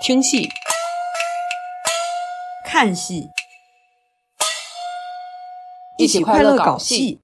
听戏、看戏，一起快乐搞戏。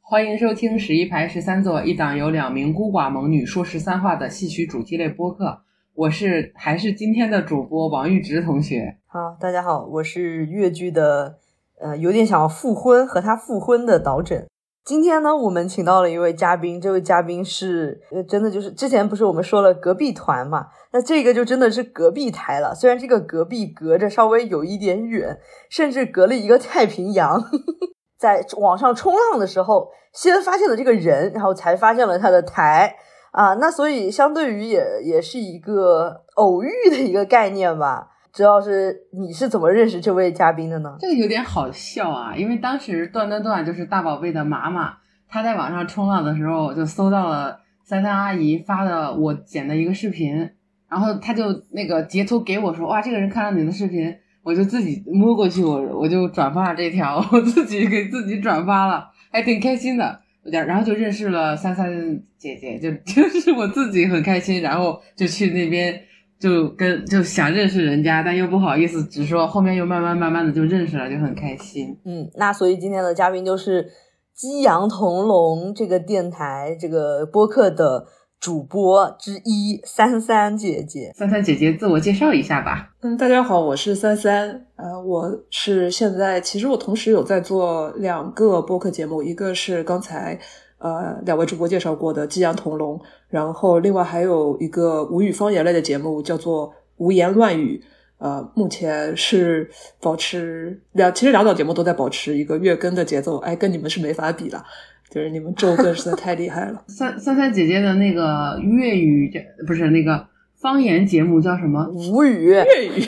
欢迎收听十一排十三座一档由两名孤寡猛女说十三话的戏曲主题类播客。我是还是今天的主播王玉直同学。好，大家好，我是越剧的，呃，有点想要复婚和他复婚的导诊。今天呢，我们请到了一位嘉宾，这位嘉宾是，呃，真的就是之前不是我们说了隔壁团嘛，那这个就真的是隔壁台了。虽然这个隔壁隔着稍微有一点远，甚至隔了一个太平洋，在网上冲浪的时候，先发现了这个人，然后才发现了他的台啊，那所以相对于也也是一个偶遇的一个概念吧。主要是你是怎么认识这位嘉宾的呢？这个有点好笑啊，因为当时段段段就是大宝贝的妈妈，她在网上冲浪的时候就搜到了三三阿姨发的我剪的一个视频，然后她就那个截图给我说，哇，这个人看了你的视频，我就自己摸过去，我我就转发了这条，我自己给自己转发了，还挺开心的，然后就认识了三三姐姐，就 就是我自己很开心，然后就去那边。就跟就想认识人家，但又不好意思直说，后面又慢慢慢慢的就认识了，就很开心。嗯，那所以今天的嘉宾就是激扬同龙这个电台这个播客的主播之一三三姐姐。三三姐姐，自我介绍一下吧。嗯，大家好，我是三三。呃，我是现在其实我同时有在做两个播客节目，一个是刚才。呃，两位主播介绍过的《激扬同龙》，然后另外还有一个吴语方言类的节目叫做《无言乱语》。呃，目前是保持两，其实两档节目都在保持一个月更的节奏。哎，跟你们是没法比了，就是你们周更实在太厉害了。三三三姐姐的那个粤语不是那个方言节目叫什么？吴语粤语，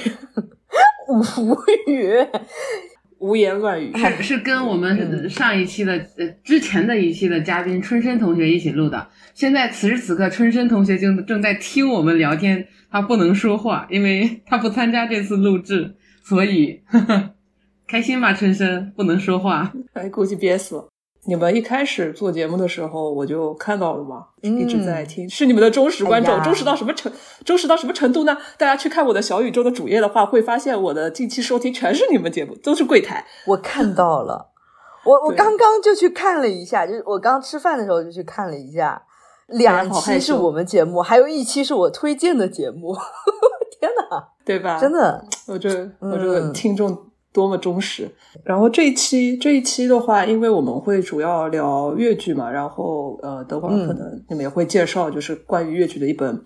吴语。胡言乱语是 是跟我们上一期的呃之前的一期的嘉宾春生同学一起录的。现在此时此刻，春生同学正正在听我们聊天，他不能说话，因为他不参加这次录制，所以呵呵 开心吧？春生不能说话，哎，估计憋死了。你们一开始做节目的时候，我就看到了嘛，一直在听，是你们的忠实观众，忠实到什么程，忠实到什么程度呢？大家去看我的小宇宙的主页的话，会发现我的近期收听全是你们节目，都是柜台。我看到了，我我刚刚就去看了一下，就是我刚吃饭的时候就去看了一下，两期是我们节目，还有一期是我推荐的节目。天哪，对吧？真的，我这我这个听众。多么忠实！然后这一期这一期的话，因为我们会主要聊粤剧嘛，然后呃，等会儿可能你们也会介绍，就是关于粤剧的一本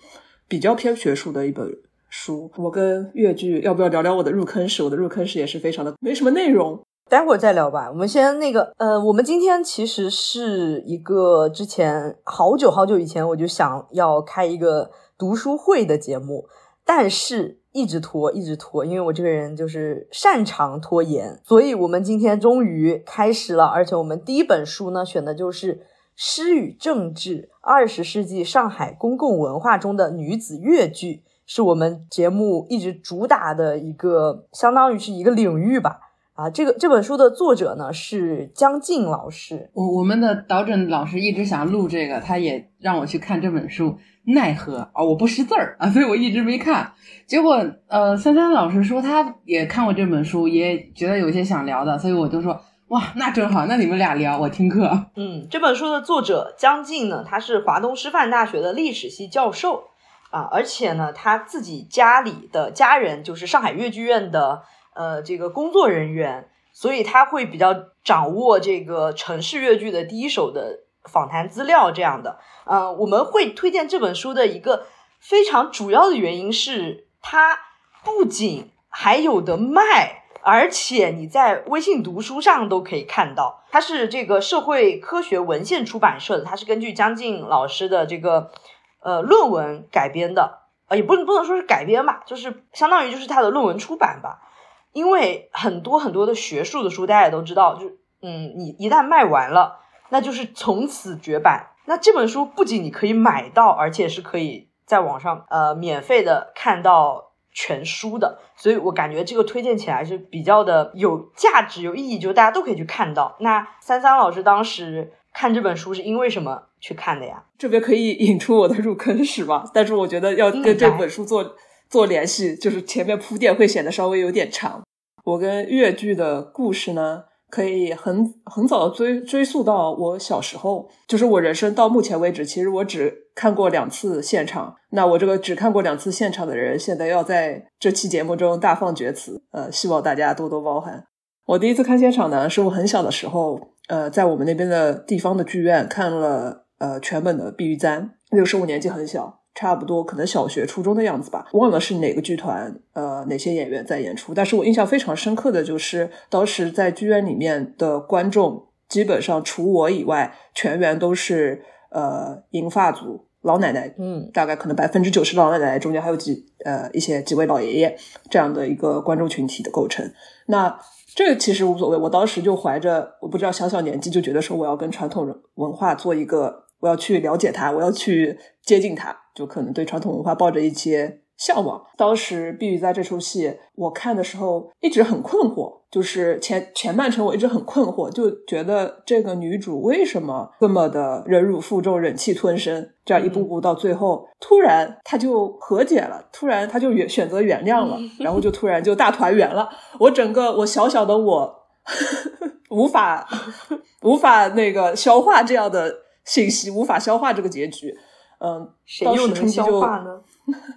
比较偏学术的一本书。我跟粤剧要不要聊聊我的入坑史？我的入坑史也是非常的没什么内容，待会儿再聊吧。我们先那个呃，我们今天其实是一个之前好久好久以前我就想要开一个读书会的节目，但是。一直拖，一直拖，因为我这个人就是擅长拖延，所以我们今天终于开始了。而且我们第一本书呢，选的就是《诗与政治：二十世纪上海公共文化中的女子越剧》，是我们节目一直主打的一个，相当于是一个领域吧。啊，这个这本书的作者呢是江静老师。我我们的导诊老师一直想录这个，他也让我去看这本书，奈何啊，我不识字儿啊，所以我一直没看。结果呃，三三老师说他也看过这本书，也觉得有些想聊的，所以我就说哇，那正好，那你们俩聊，我听课。嗯，这本书的作者江静呢，他是华东师范大学的历史系教授啊，而且呢，他自己家里的家人就是上海越剧院的。呃，这个工作人员，所以他会比较掌握这个城市越剧的第一手的访谈资料，这样的。呃，我们会推荐这本书的一个非常主要的原因是，它不仅还有的卖，而且你在微信读书上都可以看到。它是这个社会科学文献出版社的，它是根据江静老师的这个呃论文改编的，呃，也不能不能说是改编吧，就是相当于就是他的论文出版吧。因为很多很多的学术的书，大家也都知道，就嗯，你一旦卖完了，那就是从此绝版。那这本书不仅你可以买到，而且是可以在网上呃免费的看到全书的，所以我感觉这个推荐起来是比较的有价值、有意义，就大家都可以去看到。那三三老师当时看这本书是因为什么去看的呀？这边可以引出我的入坑史吧，但是我觉得要跟这本书做。做联系，就是前面铺垫会显得稍微有点长。我跟越剧的故事呢，可以很很早的追追溯到我小时候，就是我人生到目前为止，其实我只看过两次现场。那我这个只看过两次现场的人，现在要在这期节目中大放厥词，呃，希望大家多多包涵。我第一次看现场呢，是我很小的时候，呃，在我们那边的地方的剧院看了呃全本的《碧玉簪》，那个时候我年纪很小。差不多可能小学、初中的样子吧，忘了是哪个剧团，呃，哪些演员在演出。但是我印象非常深刻的就是，当时在剧院里面的观众，基本上除我以外，全员都是呃银发族老奶奶，嗯，大概可能百分之九十老奶奶，中间还有几呃一些几位老爷爷这样的一个观众群体的构成。那这个其实无所谓，我当时就怀着我不知道小小年纪就觉得说我要跟传统文化做一个。我要去了解它，我要去接近它，就可能对传统文化抱着一些向往。当时碧玉在这出戏我看的时候，一直很困惑，就是前前半程我一直很困惑，就觉得这个女主为什么这么的忍辱负重、忍气吞声，这样一步步到最后，突然她就和解了，突然她就原选择原谅了，然后就突然就大团圆了。我整个我小小的我 无法 无法那个消化这样的。信息无法消化这个结局，嗯，谁又能消化呢？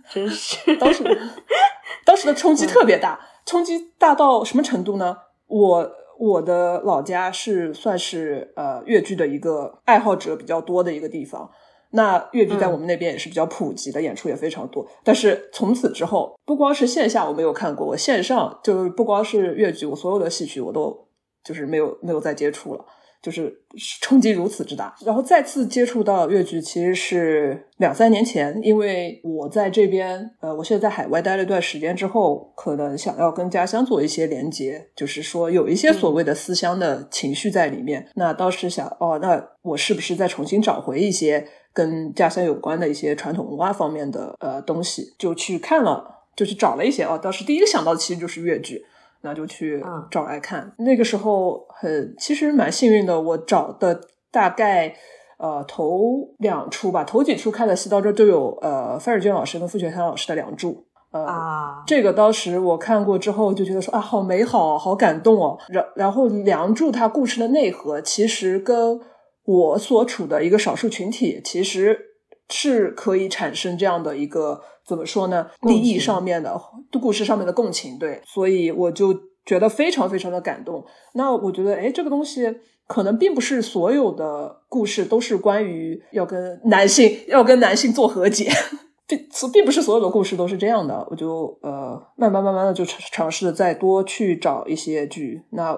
真是 当时，当时的冲击特别大，冲击大到什么程度呢？我我的老家是算是呃越剧的一个爱好者比较多的一个地方，那越剧在我们那边也是比较普及的，演出也非常多。但是从此之后，不光是线下我没有看过，我线上就是不光是越剧，我所有的戏曲我都就是没有没有再接触了。就是冲击如此之大，然后再次接触到粤剧，其实是两三年前，因为我在这边，呃，我现在在海外待了一段时间之后，可能想要跟家乡做一些连接，就是说有一些所谓的思乡的情绪在里面。那当时想，哦，那我是不是再重新找回一些跟家乡有关的一些传统文化方面的呃东西？就去看了，就去找了一些。哦，当时第一个想到的其实就是粤剧。那就去找来看。那个时候很，其实蛮幸运的。我找的大概呃头两出吧，头几出看的戏到这都有呃范尔娟老师跟傅学堂老师的《梁祝》。呃，这个当时我看过之后就觉得说啊，好美好，好感动哦。然然后《梁祝》它故事的内核其实跟我所处的一个少数群体其实是可以产生这样的一个。怎么说呢？利益上面的故事上面的共情，对，所以我就觉得非常非常的感动。那我觉得，哎，这个东西可能并不是所有的故事都是关于要跟男性要跟男性做和解，并并不是所有的故事都是这样的。我就呃，慢慢慢慢的就尝试的再多去找一些剧。那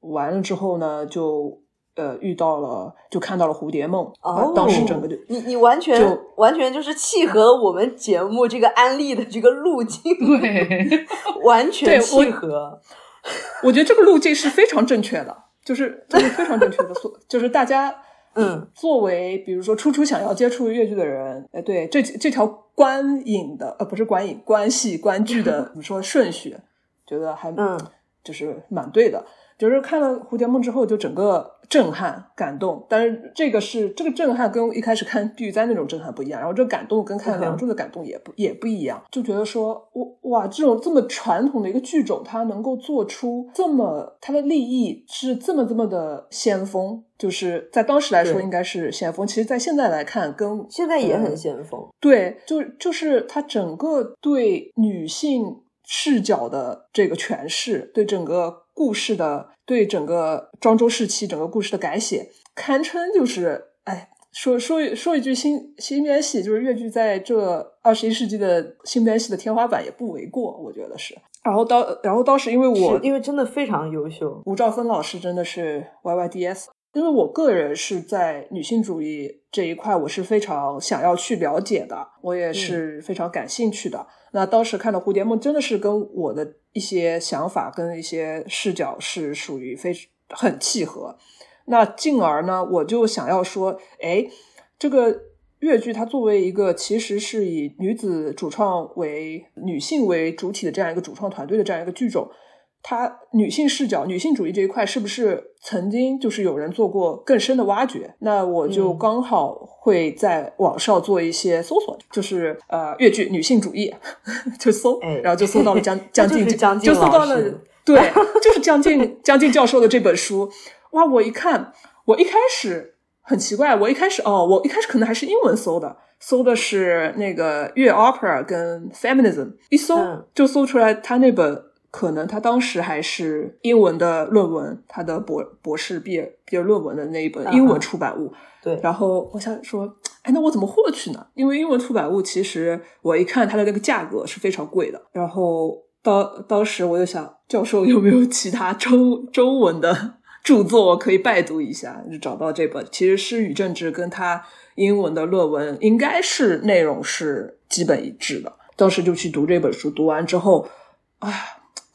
完了之后呢，就。呃，遇到了就看到了蝴蝶梦哦，当时整个就你你完全完全就是契合了我们节目这个安利的这个路径，对，完全契合。我觉得这个路径是非常正确的，就是就是非常正确的，所就是大家嗯，作为比如说初初想要接触越剧的人，哎，对这这条观影的呃不是观影关系观剧的 怎么说顺序，觉得还嗯就是蛮对的。就是看了蝴蝶梦之后，就整个震撼、感动。但是这个是这个震撼跟一开始看地狱灾那种震撼不一样，然后这个感动跟看梁祝的感动也不也不一样。就觉得说，哇，这种这么传统的一个剧种，它能够做出这么它的立意是这么这么的先锋，就是在当时来说应该是先锋。其实，在现在来看，跟现在也很先锋。对，就就是它整个对女性视角的这个诠释，对整个故事的。对整个庄周时期整个故事的改写，堪称就是哎，说说说一句新新编戏，就是越剧在这二十一世纪的新编戏的天花板也不为过，我觉得是。然后当然后当时因为我因为真的非常优秀，吴兆芬老师真的是 Y Y D S。因为我个人是在女性主义这一块，我是非常想要去了解的，我也是非常感兴趣的。那当时看的《蝴蝶梦》，真的是跟我的一些想法跟一些视角是属于非很契合。那进而呢，我就想要说，哎，这个越剧它作为一个其实是以女子主创为女性为主体的这样一个主创团队的这样一个剧种。他女性视角、女性主义这一块是不是曾经就是有人做过更深的挖掘？那我就刚好会在网上做一些搜索，就是呃越剧女性主义，就搜，然后就搜到了江江 静，就搜到了，对，就是江静江静教授的这本书。哇，我一看，我一开始很奇怪，我一开始哦，我一开始可能还是英文搜的，搜的是那个粤 opera 跟 feminism，一搜就搜出来他那本。可能他当时还是英文的论文，他的博博士毕业毕业论文的那一本英文出版物。对，然后我想说，哎，那我怎么获取呢？因为英文出版物其实我一看它的那个价格是非常贵的。然后当当时我就想，教授有没有其他中中文的著作可以拜读一下？就找到这本，其实诗与政治跟他英文的论文应该是内容是基本一致的。当时就去读这本书，读完之后，啊。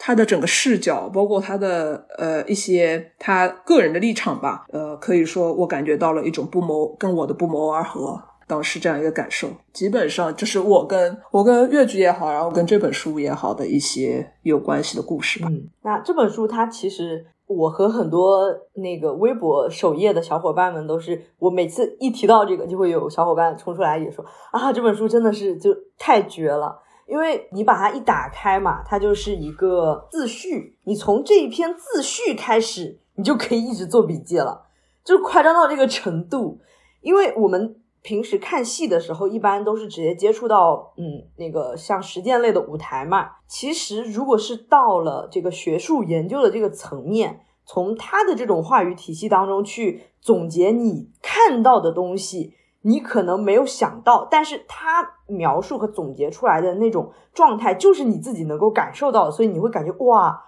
他的整个视角，包括他的呃一些他个人的立场吧，呃，可以说我感觉到了一种不谋跟我的不谋而合，当时这样一个感受。基本上就是我跟我跟越剧也好，然后跟这本书也好的一些有关系的故事吧。嗯，那这本书它其实我和很多那个微博首页的小伙伴们都是，我每次一提到这个，就会有小伙伴冲出来也说啊，这本书真的是就太绝了。因为你把它一打开嘛，它就是一个自序。你从这一篇自序开始，你就可以一直做笔记了，就夸张到这个程度。因为我们平时看戏的时候，一般都是直接接触到，嗯，那个像实践类的舞台嘛。其实，如果是到了这个学术研究的这个层面，从他的这种话语体系当中去总结你看到的东西。你可能没有想到，但是他描述和总结出来的那种状态，就是你自己能够感受到的，所以你会感觉哇，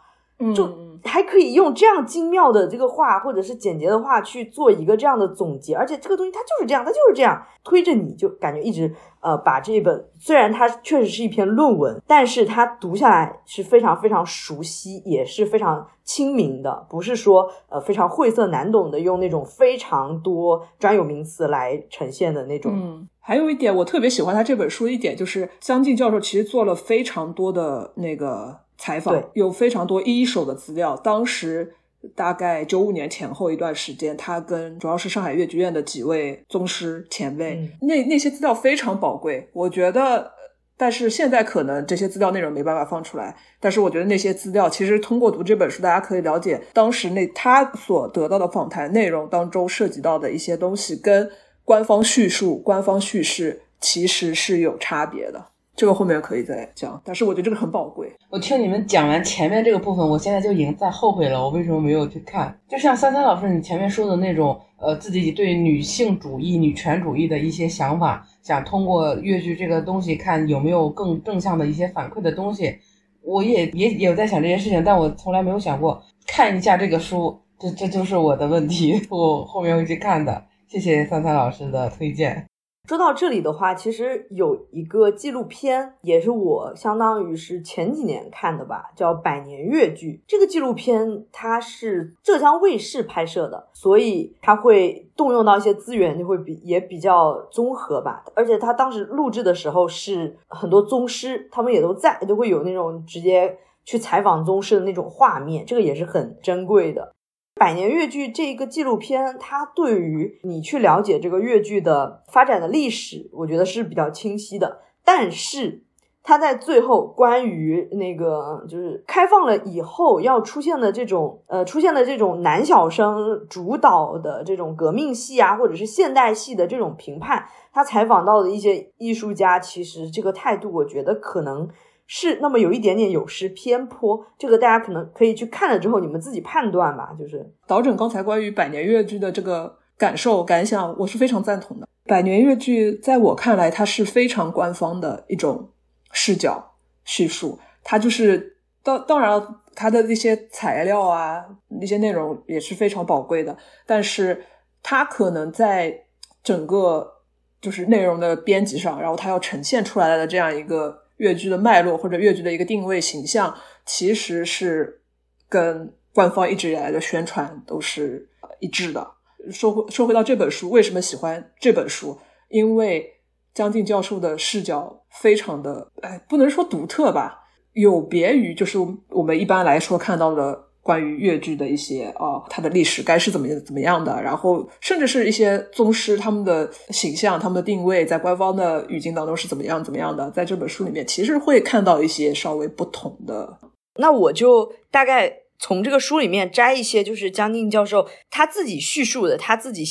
就还可以用这样精妙的这个话，或者是简洁的话去做一个这样的总结，而且这个东西它就是这样，它就是这样推着你就感觉一直呃把这一本，虽然它确实是一篇论文，但是它读下来是非常非常熟悉，也是非常。亲民的，不是说呃非常晦涩难懂的，用那种非常多专有名词来呈现的那种。嗯，还有一点我特别喜欢他这本书一点，就是江进教授其实做了非常多的那个采访，有非常多一手的资料。当时大概九五年前后一段时间，他跟主要是上海越剧院的几位宗师前辈，那那些资料非常宝贵，我觉得。但是现在可能这些资料内容没办法放出来，但是我觉得那些资料其实通过读这本书，大家可以了解当时那他所得到的访谈内容当中涉及到的一些东西，跟官方叙述、官方叙事其实是有差别的。这个后面可以再讲，但是我觉得这个很宝贵。我听你们讲完前面这个部分，我现在就已经在后悔了，我为什么没有去看？就像三三老师你前面说的那种，呃，自己对女性主义、女权主义的一些想法，想通过越剧这个东西看有没有更正向的一些反馈的东西，我也也有在想这件事情，但我从来没有想过看一下这个书，这这就是我的问题，我后面会去看的。谢谢三三老师的推荐。说到这里的话，其实有一个纪录片，也是我相当于是前几年看的吧，叫《百年越剧》。这个纪录片它是浙江卫视拍摄的，所以它会动用到一些资源，就会比也比较综合吧。而且它当时录制的时候是很多宗师，他们也都在，都会有那种直接去采访宗师的那种画面，这个也是很珍贵的。百年越剧这个纪录片，它对于你去了解这个越剧的发展的历史，我觉得是比较清晰的。但是，它在最后关于那个就是开放了以后要出现的这种呃出现的这种男小生主导的这种革命戏啊，或者是现代戏的这种评判，他采访到的一些艺术家，其实这个态度，我觉得可能。是那么有一点点有失偏颇，这个大家可能可以去看了之后，你们自己判断吧。就是导整刚才关于百年越剧的这个感受感想，我是非常赞同的。百年越剧在我看来，它是非常官方的一种视角叙述，它就是当当然了，它的那些材料啊，那些内容也是非常宝贵的，但是它可能在整个就是内容的编辑上，然后它要呈现出来的这样一个。越剧的脉络或者越剧的一个定位形象，其实是跟官方一直以来的宣传都是一致的。说回说回到这本书，为什么喜欢这本书？因为江静教授的视角非常的，哎，不能说独特吧，有别于就是我们一般来说看到的关于越剧的一些啊，它的历史该是怎么怎么样的，然后甚至是一些宗师他们的形象、他们的定位，在官方的语境当中是怎么样怎么样的，在这本书里面其实会看到一些稍微不同的。那我就大概从这个书里面摘一些，就是江静教授他自己叙述的，他自己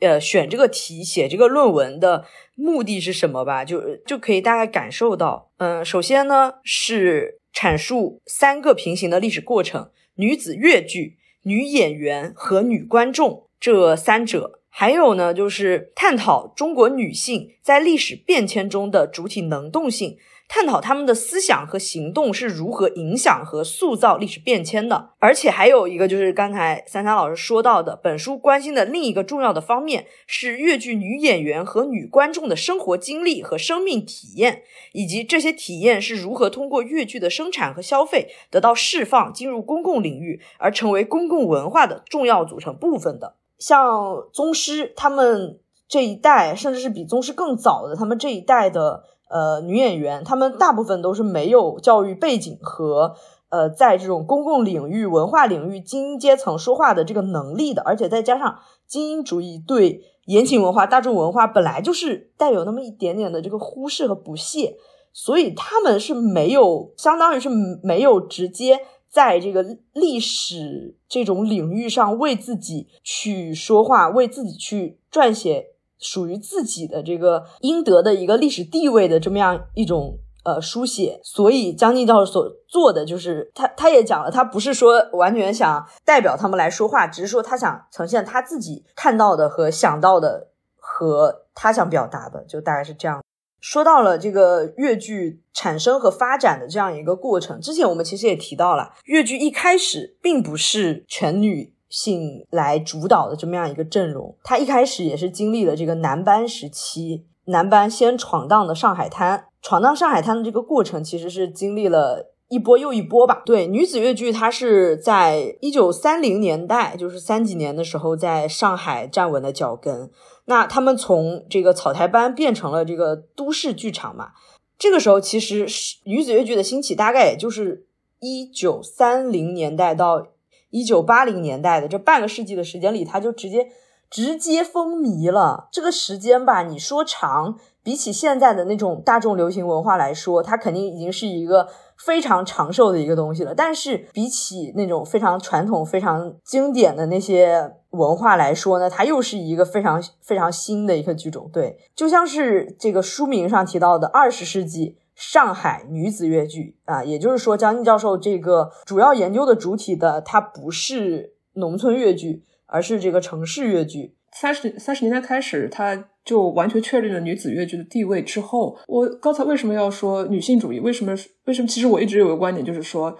呃选这个题、写这个论文的。目的是什么吧？就就可以大概感受到，嗯，首先呢是阐述三个平行的历史过程：女子越剧、女演员和女观众这三者；还有呢就是探讨中国女性在历史变迁中的主体能动性。探讨他们的思想和行动是如何影响和塑造历史变迁的，而且还有一个就是刚才三三老师说到的，本书关心的另一个重要的方面是越剧女演员和女观众的生活经历和生命体验，以及这些体验是如何通过越剧的生产和消费得到释放，进入公共领域而成为公共文化的重要组成部分的。像宗师他们这一代，甚至是比宗师更早的他们这一代的。呃，女演员她们大部分都是没有教育背景和呃，在这种公共领域、文化领域精英阶层说话的这个能力的，而且再加上精英主义对言情文化、大众文化本来就是带有那么一点点的这个忽视和不屑，所以他们是没有，相当于是没有直接在这个历史这种领域上为自己去说话，为自己去撰写。属于自己的这个应得的一个历史地位的这么样一种呃书写，所以江静教授所做的就是他他也讲了，他不是说完全想代表他们来说话，只是说他想呈现他自己看到的和想到的和他想表达的，就大概是这样。说到了这个越剧产生和发展的这样一个过程，之前我们其实也提到了，越剧一开始并不是全女。性来主导的这么样一个阵容，他一开始也是经历了这个男班时期，男班先闯荡的上海滩，闯荡上海滩的这个过程，其实是经历了一波又一波吧。对，女子越剧，它是在一九三零年代，就是三几年的时候，在上海站稳了脚跟。那他们从这个草台班变成了这个都市剧场嘛，这个时候其实是女子越剧的兴起，大概也就是一九三零年代到。一九八零年代的这半个世纪的时间里，他就直接直接风靡了。这个时间吧，你说长，比起现在的那种大众流行文化来说，它肯定已经是一个非常长寿的一个东西了。但是比起那种非常传统、非常经典的那些文化来说呢，它又是一个非常非常新的一个剧种。对，就像是这个书名上提到的二十世纪。上海女子越剧啊，也就是说，江静教授这个主要研究的主体的，它不是农村越剧，而是这个城市越剧。三十三十年代开始，他就完全确立了女子越剧的地位。之后，我刚才为什么要说女性主义？为什么？为什么？其实我一直有个观点，就是说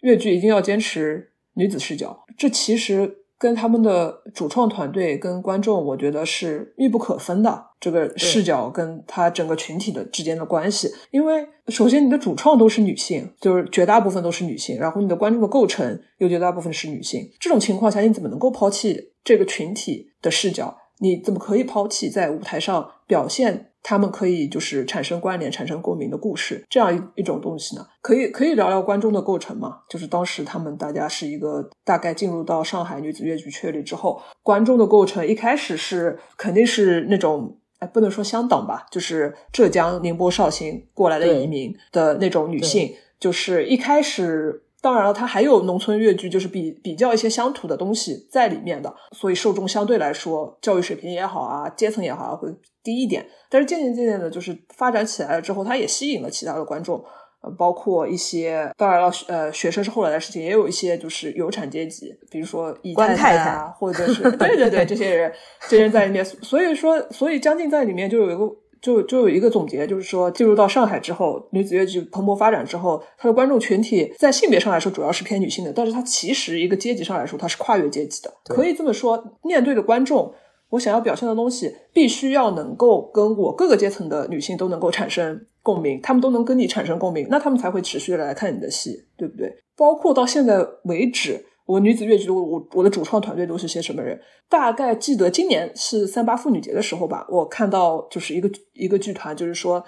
越剧一定要坚持女子视角。这其实。跟他们的主创团队跟观众，我觉得是密不可分的。这个视角跟他整个群体的之间的关系，因为首先你的主创都是女性，就是绝大部分都是女性，然后你的观众的构成又绝大部分是女性，这种情况下，你怎么能够抛弃这个群体的视角？你怎么可以抛弃在舞台上表现？他们可以就是产生关联、产生共鸣的故事，这样一一种东西呢？可以可以聊聊观众的构成吗？就是当时他们大家是一个大概进入到上海女子越剧确立之后，观众的构成一开始是肯定是那种哎，不能说香港吧，就是浙江宁波绍兴过来的移民的那种女性，就是一开始。当然了，它还有农村越剧，就是比比较一些乡土的东西在里面的，所以受众相对来说，教育水平也好啊，阶层也好啊，会低一点。但是渐渐渐渐的，就是发展起来了之后，它也吸引了其他的观众，呃，包括一些，当然了，呃，学生是后来的事情，也有一些就是有产阶级，比如说姨太太啊，或者是对对 对，这些人，这些人在里面。所以说，所以将近在里面就有一个。就就有一个总结，就是说进入到上海之后，女子越剧蓬勃发展之后，它的观众群体在性别上来说主要是偏女性的，但是它其实一个阶级上来说，它是跨越阶级的。可以这么说，面对的观众，我想要表现的东西，必须要能够跟我各个阶层的女性都能够产生共鸣，他们都能跟你产生共鸣，那他们才会持续的来看你的戏，对不对？包括到现在为止。我女子越剧，我我我的主创团队都是些什么人？大概记得今年是三八妇女节的时候吧，我看到就是一个一个剧团，就是说，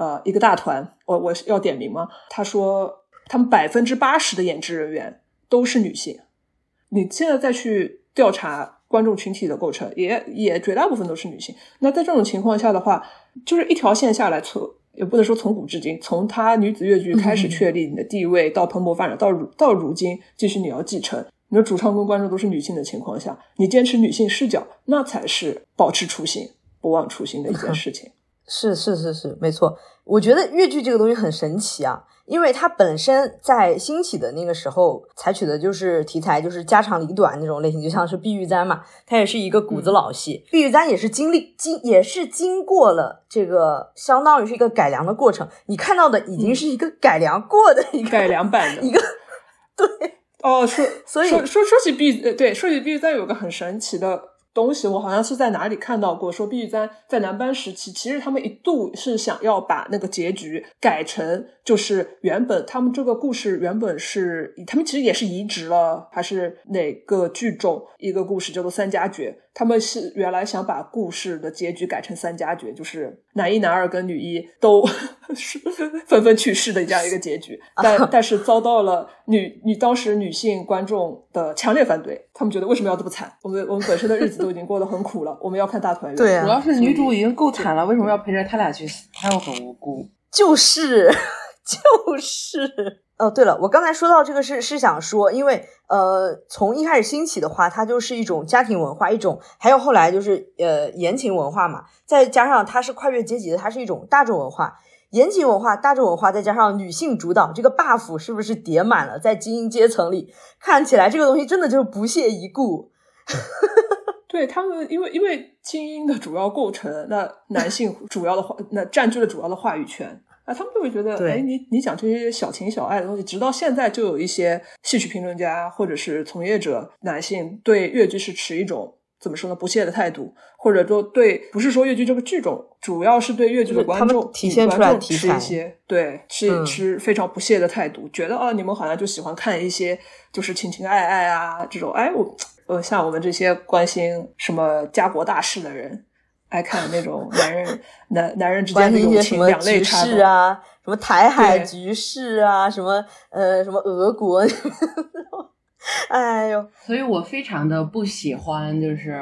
呃，一个大团，我我要点名吗？他说他们百分之八十的演职人员都是女性。你现在再去调查观众群体的构成，也也绝大部分都是女性。那在这种情况下的话，就是一条线下来从也不能说从古至今，从他女子越剧开始确立你的地位，到蓬勃发展，到如到如今继续你要继承。你的主唱跟观众都是女性的情况下，你坚持女性视角，那才是保持初心、不忘初心的一件 事情。是是是是，没错。我觉得越剧这个东西很神奇啊，因为它本身在兴起的那个时候采取的就是题材，就是家长里短那种类型，就像是《碧玉簪》嘛，它也是一个骨子老戏。《碧玉簪》也是经历经也是经过了这个，相当于是一个改良的过程。你看到的已经是一个改良过的一个改良版的一个，对。哦，说，所以说说说起碧，呃，对，说起碧玉簪有个很神奇的东西，我好像是在哪里看到过，说碧玉簪在南班时期，其实他们一度是想要把那个结局改成。就是原本他们这个故事原本是，他们其实也是移植了，还是哪个剧种一个故事叫做三家绝，他们是原来想把故事的结局改成三家绝，就是男一、男二跟女一都 纷纷去世的这样一个结局，但但是遭到了女女当时女性观众的强烈反对，他们觉得为什么要这么惨？我们我们本身的日子都已经过得很苦了，我们要看大团圆。对，主要是女主已经够惨了，为什么要陪着他俩去死？她又很无辜，就是。就是，哦，对了，我刚才说到这个是是想说，因为呃，从一开始兴起的话，它就是一种家庭文化，一种还有后来就是呃言情文化嘛，再加上它是跨越阶级的，它是一种大众文化，言情文化、大众文化，再加上女性主导，这个 buff 是不是叠满了？在精英阶层里，看起来这个东西真的就是不屑一顾。对他们，因为因为精英的主要构成，那男性主要的话，那占据了主要的话语权。啊，他们就会觉得，哎，你你讲这些小情小爱的东西，直到现在就有一些戏曲评论家或者是从业者男性对越剧是持一种怎么说呢不屑的态度，或者说对不是说越剧这个剧种，主要是对越剧的观众体现出来持一些对是持非常不屑的态度，觉得啊，你们好像就喜欢看一些就是情情爱爱啊这种，哎，我呃像我们这些关心什么家国大事的人。爱看那种男人 男男人之间那种情两类差啊，什么台海局势啊，什么呃什么俄国，哎呦，所以我非常的不喜欢就是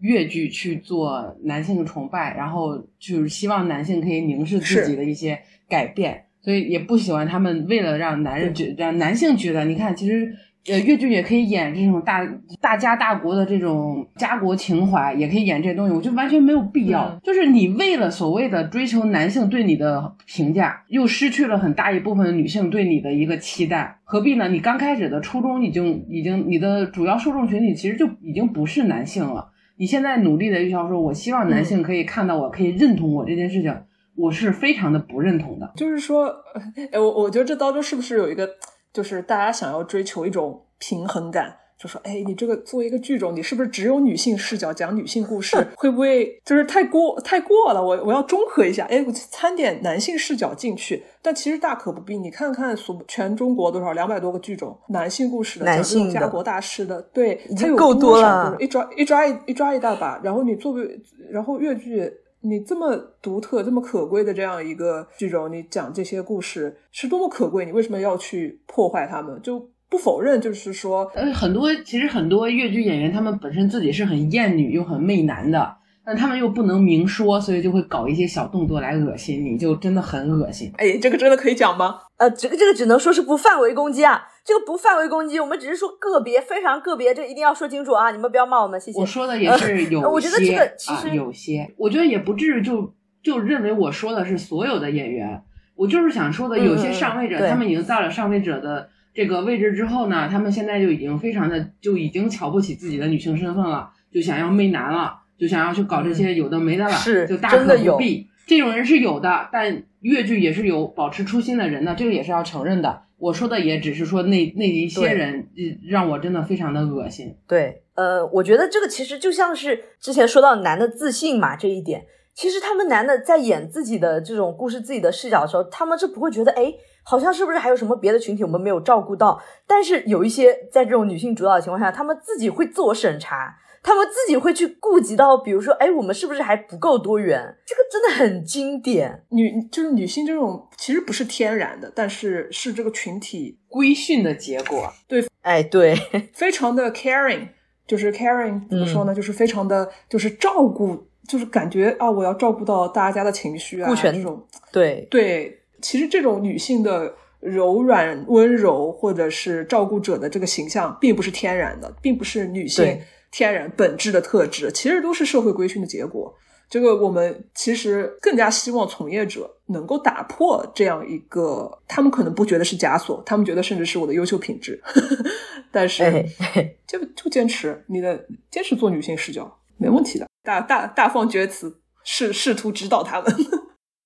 越剧去做男性崇拜，然后就是希望男性可以凝视自己的一些改变，所以也不喜欢他们为了让男人觉让男性觉得，你看其实。呃，越剧也可以演这种大大家大国的这种家国情怀，也可以演这些东西，我就完全没有必要。就是你为了所谓的追求男性对你的评价，又失去了很大一部分女性对你的一个期待，何必呢？你刚开始的初衷已经已经，你的主要受众群体其实就已经不是男性了。你现在努力的就想说，我希望男性可以看到我，可以认同我这件事情，我是非常的不认同的。就是说，哎，我我觉得这当中是不是有一个？就是大家想要追求一种平衡感，就说，哎，你这个作为一个剧种，你是不是只有女性视角讲女性故事，会不会就是太过太过了？我我要中和一下，哎，我掺点男性视角进去。但其实大可不必，你看看所全中国多少两百多个剧种，男性故事的，讲这种家国大师的，对，已经够多了，一抓一抓一一抓一大把。然后你作为，然后越剧。你这么独特、这么可贵的这样一个剧种，你讲这些故事是多么可贵，你为什么要去破坏他们？就不否认，就是说，呃，很多其实很多越剧演员，他们本身自己是很厌女又很媚男的，但他们又不能明说，所以就会搞一些小动作来恶心你，就真的很恶心。哎，这个真的可以讲吗？呃，这个这个只能说是不范围攻击啊。这个不范围攻击，我们只是说个别，非常个别，这一定要说清楚啊！你们不要骂我们，谢谢。我说的也是 有些，我觉得这个其实有些，我觉得也不至于就就认为我说的是所有的演员。我就是想说的，有些上位者，他们已经到了上位者的这个位置之后呢，他们现在就已经非常的就已经瞧不起自己的女性身份了，就想要媚男了，就想要去搞这些有的没的了，是就大可不必。这种人是有的，但越剧也是有保持初心的人的，这个也是要承认的。我说的也只是说那那一些人，让我真的非常的恶心。对，呃，我觉得这个其实就像是之前说到男的自信嘛这一点，其实他们男的在演自己的这种故事、自己的视角的时候，他们是不会觉得，哎，好像是不是还有什么别的群体我们没有照顾到？但是有一些在这种女性主导的情况下，他们自己会自我审查，他们自己会去顾及到，比如说，哎，我们是不是还不够多元？这个真的很经典。女就是女性这种其实不是天然的，但是是这个群体规训的结果。对，哎，对，非常的 caring，就是 caring 怎么说呢？就是非常的，就是照顾，就是感觉啊，我要照顾到大家的情绪啊，顾全这种。对对，其实这种女性的。柔软、温柔，或者是照顾者的这个形象，并不是天然的，并不是女性天然本质的特质，其实都是社会规训的结果。这个我们其实更加希望从业者能够打破这样一个，他们可能不觉得是枷锁，他们觉得甚至是我的优秀品质。但是，就就坚持你的坚持做女性视角，没问题的。大大大放厥词，试试图指导他们。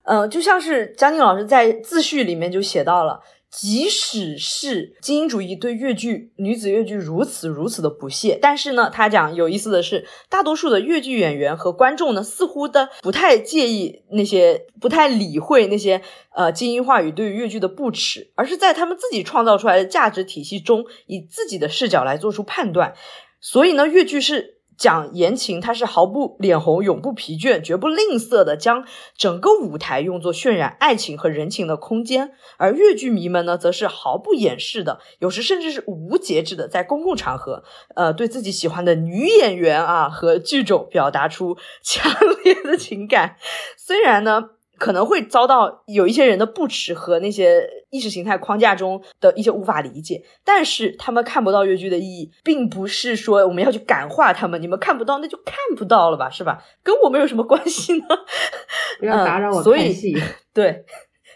嗯，就像是江宁老师在自序里面就写到了，即使是精英主义对越剧女子越剧如此如此的不屑，但是呢，他讲有意思的是，大多数的越剧演员和观众呢，似乎的不太介意那些，不太理会那些呃精英话语对于越剧的不耻，而是在他们自己创造出来的价值体系中，以自己的视角来做出判断。所以呢，越剧是。讲言情，他是毫不脸红，永不疲倦，绝不吝啬的将整个舞台用作渲染爱情和人情的空间；而越剧迷们呢，则是毫不掩饰的，有时甚至是无节制的，在公共场合，呃，对自己喜欢的女演员啊和剧种表达出强烈的情感。虽然呢。可能会遭到有一些人的不耻和那些意识形态框架中的一些无法理解，但是他们看不到越剧的意义，并不是说我们要去感化他们，你们看不到那就看不到了吧，是吧？跟我们有什么关系呢？不要打扰我看戏。对，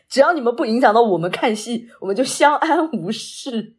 只要你们不影响到我们看戏，我们就相安无事。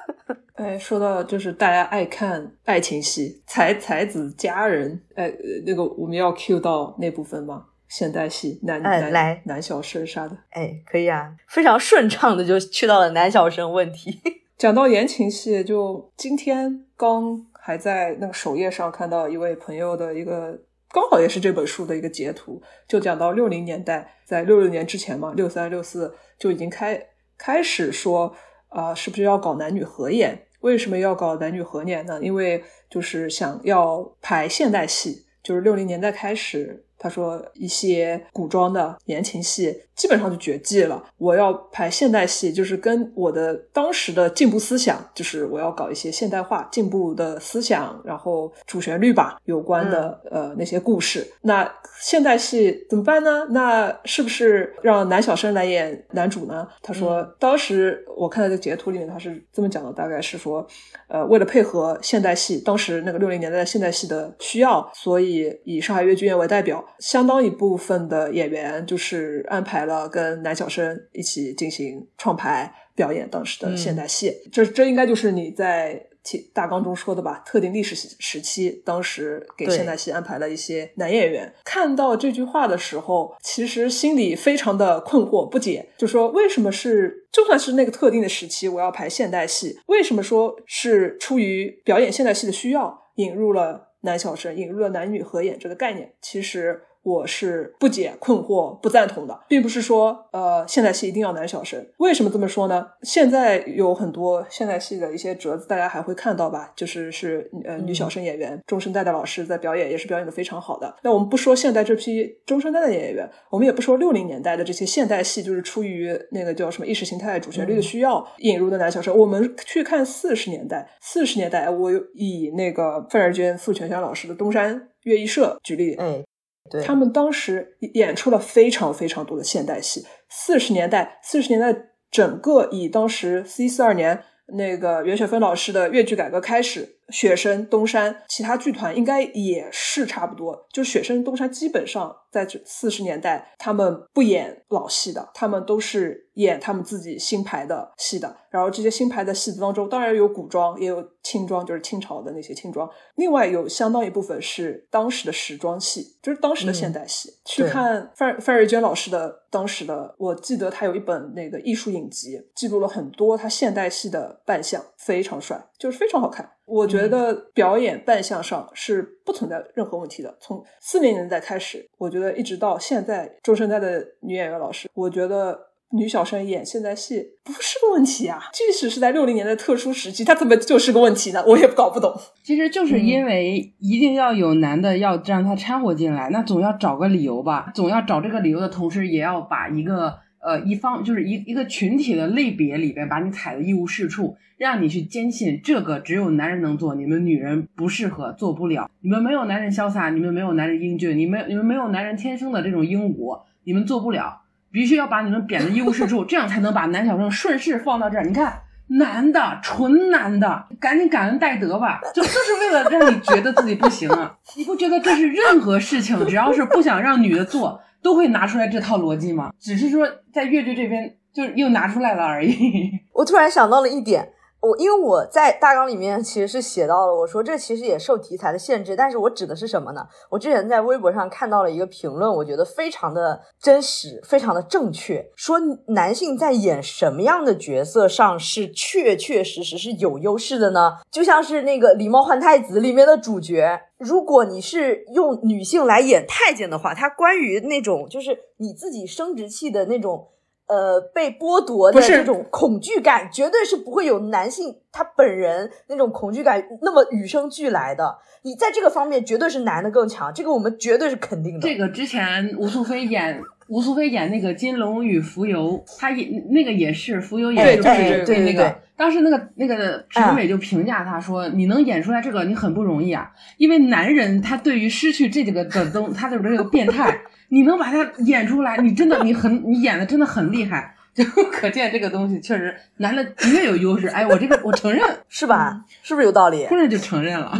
哎，说到就是大家爱看爱情戏，才才子佳人，哎，那个我们要 cue 到那部分吗？现代戏男男男小生啥的，哎，可以啊，非常顺畅的就去到了男小生问题。讲到言情戏，就今天刚还在那个首页上看到一位朋友的一个，刚好也是这本书的一个截图，就讲到六零年代，在六六年之前嘛，六三六四就已经开开始说啊，是不是要搞男女合演？为什么要搞男女合演呢？因为就是想要排现代戏，就是六零年代开始。他说：“一些古装的言情戏基本上就绝迹了。我要拍现代戏，就是跟我的当时的进步思想，就是我要搞一些现代化、进步的思想，然后主旋律吧有关的呃那些故事。那现代戏怎么办呢？那是不是让男小生来演男主呢？”他说：“当时我看到这截图里面他是这么讲的，大概是说，呃，为了配合现代戏，当时那个六零年代的现代戏的需要，所以以上海越剧院为代表。”相当一部分的演员就是安排了跟男小生一起进行创排表演当时的现代戏，这这应该就是你在大纲中说的吧？特定历史时期，当时给现代戏安排了一些男演员。看到这句话的时候，其实心里非常的困惑不解，就说为什么是就算是那个特定的时期，我要排现代戏，为什么说是出于表演现代戏的需要引入了？男小生引入了男女合演这个概念，其实我是不解、困惑、不赞同的，并不是说呃现代戏一定要男小生。为什么这么说呢？现在有很多现代戏的一些折子，大家还会看到吧？就是是呃女小生演员中生代的老师在表演，也是表演的非常好的。那我们不说现代这批中生代的演员，我们也不说六零年代的这些现代戏，就是出于那个叫什么意识形态主旋律的需要引入的男小生。我们去看四十年代，四十年代我以那个范尔娟、傅全。老师的东山乐艺社举例，嗯，对，他们当时演出了非常非常多的现代戏。四十年代，四十年代整个以当时 C 四二年那个袁雪芬老师的越剧改革开始，雪生、东山其他剧团应该也是差不多。就雪生、东山基本上在这四十年代，他们不演老戏的，他们都是演他们自己新排的戏的。然后这些新排的戏子当中，当然有古装，也有清装，就是清朝的那些清装。另外有相当一部分是当时的时装戏，就是当时的现代戏。去看范范瑞娟老师的当时的，我记得他有一本那个艺术影集，记录了很多他现代戏的扮相，非常帅，就是非常好看。我觉得表演扮相上是不存在任何问题的。从四零年代开始，我觉得一直到现在，周生代的女演员老师，我觉得。女小生演现代戏不是个问题啊。即使是在六零年代特殊时期，它怎么就是个问题呢？我也搞不懂。其实就是因为一定要有男的要让他掺和进来，那总要找个理由吧。总要找这个理由的同时，也要把一个呃一方就是一一个群体的类别里边把你踩的一无是处，让你去坚信这个只有男人能做，你们女人不适合做不了。你们没有男人潇洒，你们没有男人英俊，你们你们没有男人天生的这种英武，你们做不了。必须要把你们贬得一无是处，这样才能把男小生顺势放到这儿。你看，男的，纯男的，赶紧感恩戴德吧，就就是为了让你觉得自己不行啊！你不觉得这是任何事情，只要是不想让女的做，都会拿出来这套逻辑吗？只是说在乐队这边，就又拿出来了而已。我突然想到了一点。我因为我在大纲里面其实是写到了，我说这其实也受题材的限制，但是我指的是什么呢？我之前在微博上看到了一个评论，我觉得非常的真实，非常的正确，说男性在演什么样的角色上是确确实实是有优势的呢？就像是那个《狸猫换太子》里面的主角，如果你是用女性来演太监的话，他关于那种就是你自己生殖器的那种。呃，被剥夺的这种恐惧感，绝对是不会有男性他本人那种恐惧感那么与生俱来的。你在这个方面绝对是男的更强，这个我们绝对是肯定的。这个之前吴素飞演吴素飞演那个《金龙与蜉蝣》，他演那个也是蜉蝣演就是对那个当时那个那个评委就评价他说：“你能演出来这个，你很不容易啊，因为男人他对于失去这几个的东，他的这个变态。”你能把他演出来，你真的你很你演的真的很厉害，就可见这个东西确实男的的确有优势。哎，我这个我承认是吧？是不是有道理？突然就承认了。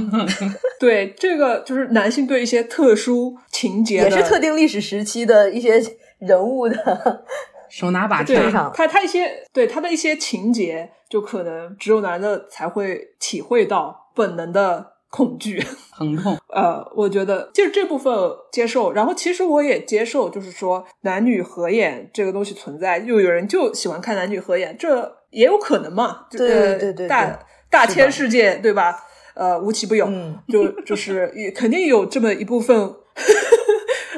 对，这个就是男性对一些特殊情节，也是特定历史时期的一些人物的手拿把枪。他他一些对他的一些情节，就可能只有男的才会体会到本能的。恐惧、疼痛，呃，我觉得就是这部分接受，然后其实我也接受，就是说男女合演这个东西存在，又有人就喜欢看男女合演，这也有可能嘛？对对对，大大千世界，对吧？呃，无奇不有，就就是也肯定有这么一部分。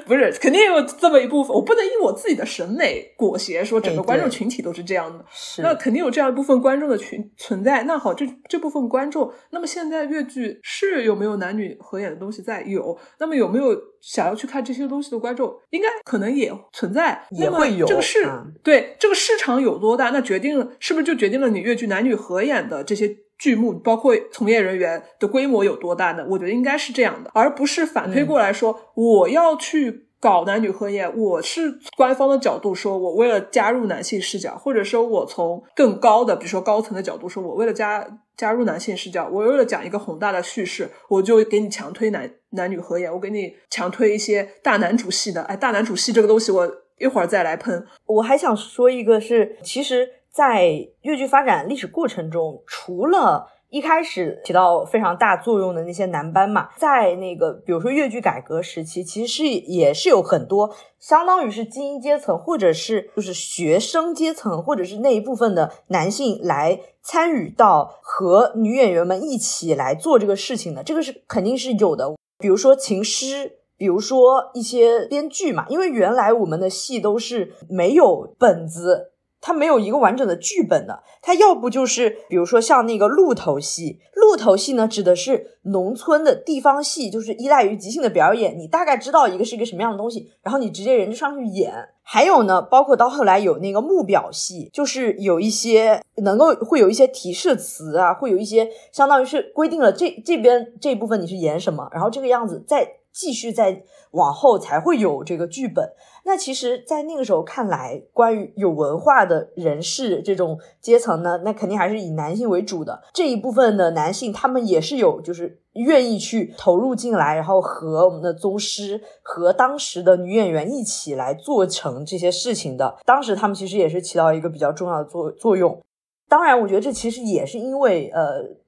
不是，肯定有这么一部分，我不能以我自己的审美裹挟说整个观众群体都是这样的。那肯定有这样一部分观众的群存在。那好，这这部分观众，那么现在越剧是有没有男女合演的东西在？有。那么有没有想要去看这些东西的观众？应该可能也存在，也会有。这个市对这个市场有多大？那决定了是不是就决定了你越剧男女合演的这些？剧目包括从业人员的规模有多大呢？我觉得应该是这样的，而不是反推过来说我要去搞男女合演。我是官方的角度说，我为了加入男性视角，或者说我从更高的，比如说高层的角度说，我为了加加入男性视角，我为了讲一个宏大的叙事，我就给你强推男男女合演，我给你强推一些大男主戏的。哎，大男主戏这个东西，我一会儿再来喷。我还想说一个，是其实。在越剧发展历史过程中，除了一开始起到非常大作用的那些男班嘛，在那个比如说越剧改革时期，其实也是有很多相当于是精英阶层，或者是就是学生阶层，或者是那一部分的男性来参与到和女演员们一起来做这个事情的，这个是肯定是有的。比如说琴师，比如说一些编剧嘛，因为原来我们的戏都是没有本子。它没有一个完整的剧本的，它要不就是比如说像那个鹿头戏，鹿头戏呢指的是农村的地方戏，就是依赖于即兴的表演，你大概知道一个是一个什么样的东西，然后你直接人就上去演。还有呢，包括到后来有那个木表戏，就是有一些能够会有一些提示词啊，会有一些相当于是规定了这这边这一部分你是演什么，然后这个样子在继续再往后才会有这个剧本。那其实，在那个时候看来，关于有文化的人士这种阶层呢，那肯定还是以男性为主的这一部分的男性，他们也是有就是愿意去投入进来，然后和我们的宗师和当时的女演员一起来做成这些事情的。当时他们其实也是起到一个比较重要的作作用。当然，我觉得这其实也是因为呃。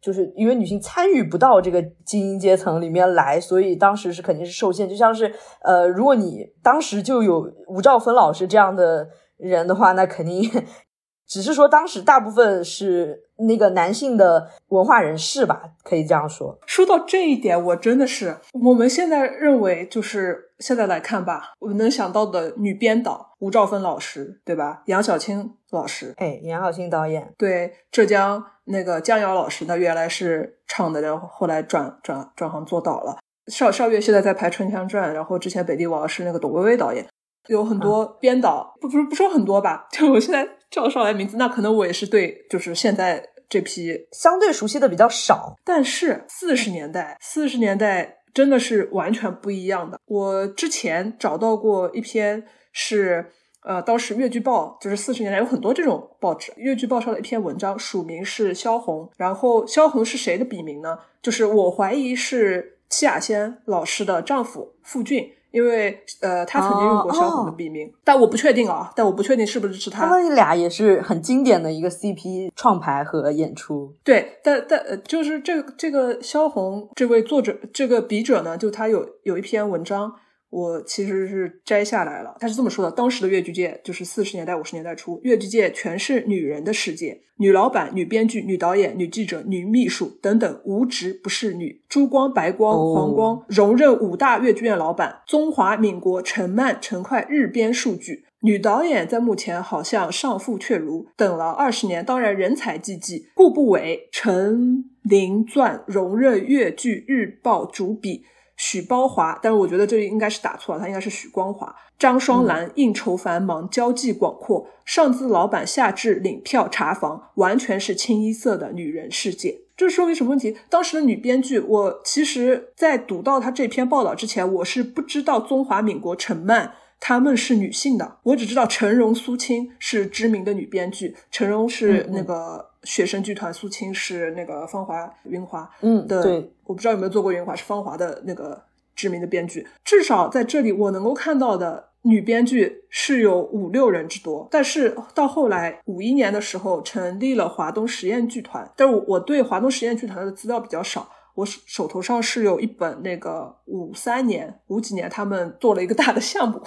就是因为女性参与不到这个精英阶层里面来，所以当时是肯定是受限。就像是呃，如果你当时就有吴兆芬老师这样的人的话，那肯定只是说当时大部分是那个男性的文化人士吧，可以这样说。说到这一点，我真的是我们现在认为就是现在来看吧，我们能想到的女编导吴兆芬老师，对吧？杨晓青老师，哎，杨晓青导演，对，浙江那个江瑶老师，那原来是唱的，然后后来转转转行做导了。邵邵月现在在拍《春香传》，然后之前《北帝王》是那个董薇薇导演，有很多编导，不不是不说很多吧？就我现在叫上来名字，那可能我也是对，就是现在这批相对熟悉的比较少。但是四十年代，四十年代真的是完全不一样的。我之前找到过一篇是。呃，当时《越剧报》就是四十年代有很多这种报纸，《越剧报》上的一篇文章，署名是萧红。然后萧红是谁的笔名呢？就是我怀疑是戚雅仙老师的丈夫傅俊，因为呃，他曾经用过萧红的笔名，但我不确定啊，但我不确定是不是是他。他们俩也是很经典的一个 CP 创牌和演出。对，但但呃，就是这个这个萧红这位作者这个笔者呢，就他有有一篇文章。我其实是摘下来了，他是这么说的：当时的越剧界就是四十年代、五十年代初，越剧界全是女人的世界，女老板、女编剧、女导演、女记者、女秘书等等，无职不是女。珠光、白光、黄光，荣任五大越剧院老板。中华民国陈曼、陈快日编数据。女导演在目前好像尚富却如，等了二十年，当然人才济济。顾不韦、陈林钻荣任越剧日报主笔。许包华，但是我觉得这应该是打错了，他应该是许光华。张双兰应酬繁忙，交际广阔，上至老板，下至领票查房，完全是清一色的女人世界。这说明什么问题？当时的女编剧，我其实在读到她这篇报道之前，我是不知道中华民国陈曼她们是女性的，我只知道陈荣、苏青是知名的女编剧，陈荣是那个。学生剧团苏青是那个芳华云华嗯的，我不知道有没有做过云华，是芳华的那个知名的编剧。至少在这里我能够看到的女编剧是有五六人之多。但是到后来五一年的时候成立了华东实验剧团，但是我我对华东实验剧团的资料比较少。我手手头上是有一本那个五三年五几年他们做了一个大的项目，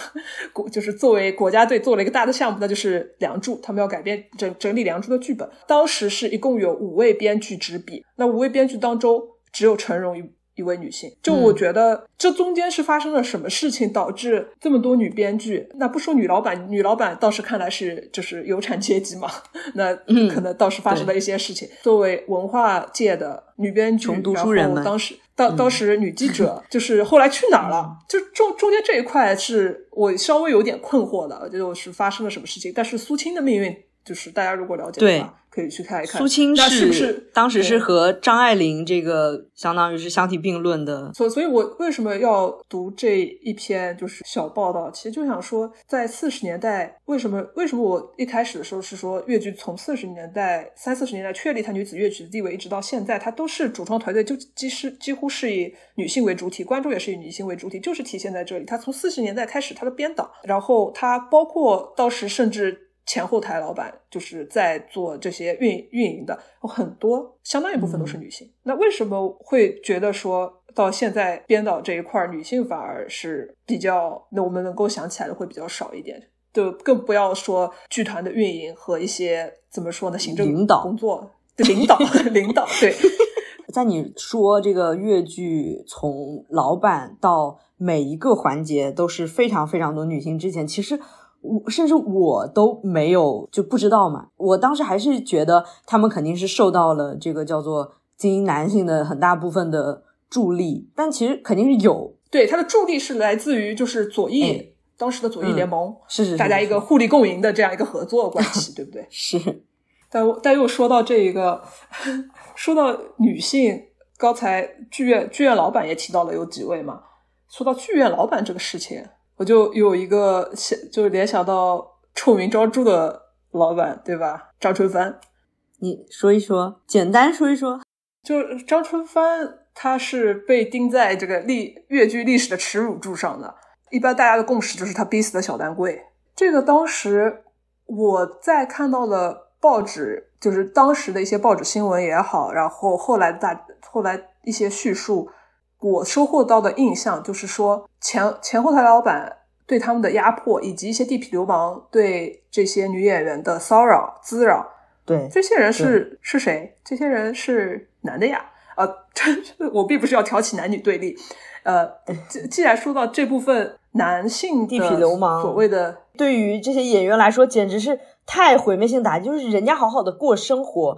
国就是作为国家队做了一个大的项目，那就是《梁祝》，他们要改编整整理《梁祝》的剧本。当时是一共有五位编剧执笔，那五位编剧当中只有陈荣一。一位女性，就我觉得这中间是发生了什么事情，导致这么多女编剧？那不说女老板，女老板倒是看来是就是有产阶级嘛，那可能倒是发生了一些事情。作为文化界的女编剧，然后当时当当时女记者，就是后来去哪儿了？就中中间这一块是我稍微有点困惑的，就是发生了什么事情？但是苏青的命运，就是大家如果了解的话。可以去看一看。苏青是不是当时是和张爱玲这个相当于是相提并论的？所所以，我为什么要读这一篇就是小报道？其实就想说，在四十年代，为什么为什么我一开始的时候是说越剧从四十年代三四十年代确立它女子越剧的地位，一直到现在，它都是主创团队就几是几乎是以女性为主体，观众也是以女性为主体，就是体现在这里。它从四十年代开始，它的编导，然后它包括到时甚至。前后台老板就是在做这些运运营的，有很多相当一部分都是女性。那为什么会觉得说到现在编导这一块女性反而是比较，那我们能够想起来的会比较少一点？就更不要说剧团的运营和一些怎么说呢，行政领导工作的领导 领导。对，在你说这个越剧从老板到每一个环节都是非常非常多女性之前，其实。我甚至我都没有就不知道嘛，我当时还是觉得他们肯定是受到了这个叫做精英男性的很大部分的助力，但其实肯定是有，对他的助力是来自于就是左翼当时的左翼联盟，是是大家一个互利共赢的这样一个合作关系，对不对？是，但但又说到这一个，说到女性，刚才剧院剧院老板也提到了有几位嘛，说到剧院老板这个事情。我就有一个想，就联想到臭名昭著的老板，对吧？张春帆，你说一说，简单说一说。就张春帆，他是被钉在这个历越剧历史的耻辱柱上的。一般大家的共识就是他逼死的小丹桂。这个当时我在看到了报纸，就是当时的一些报纸新闻也好，然后后来大后来一些叙述。我收获到的印象就是说，前前后台老板对他们的压迫，以及一些地痞流氓对这些女演员的骚扰滋扰。对，这些人是是谁？这些人是男的呀，啊，这我并不是要挑起男女对立。呃，既既然说到这部分男性地痞流氓，所谓的对于这些演员来说，简直是太毁灭性打击。就是人家好好的过生活，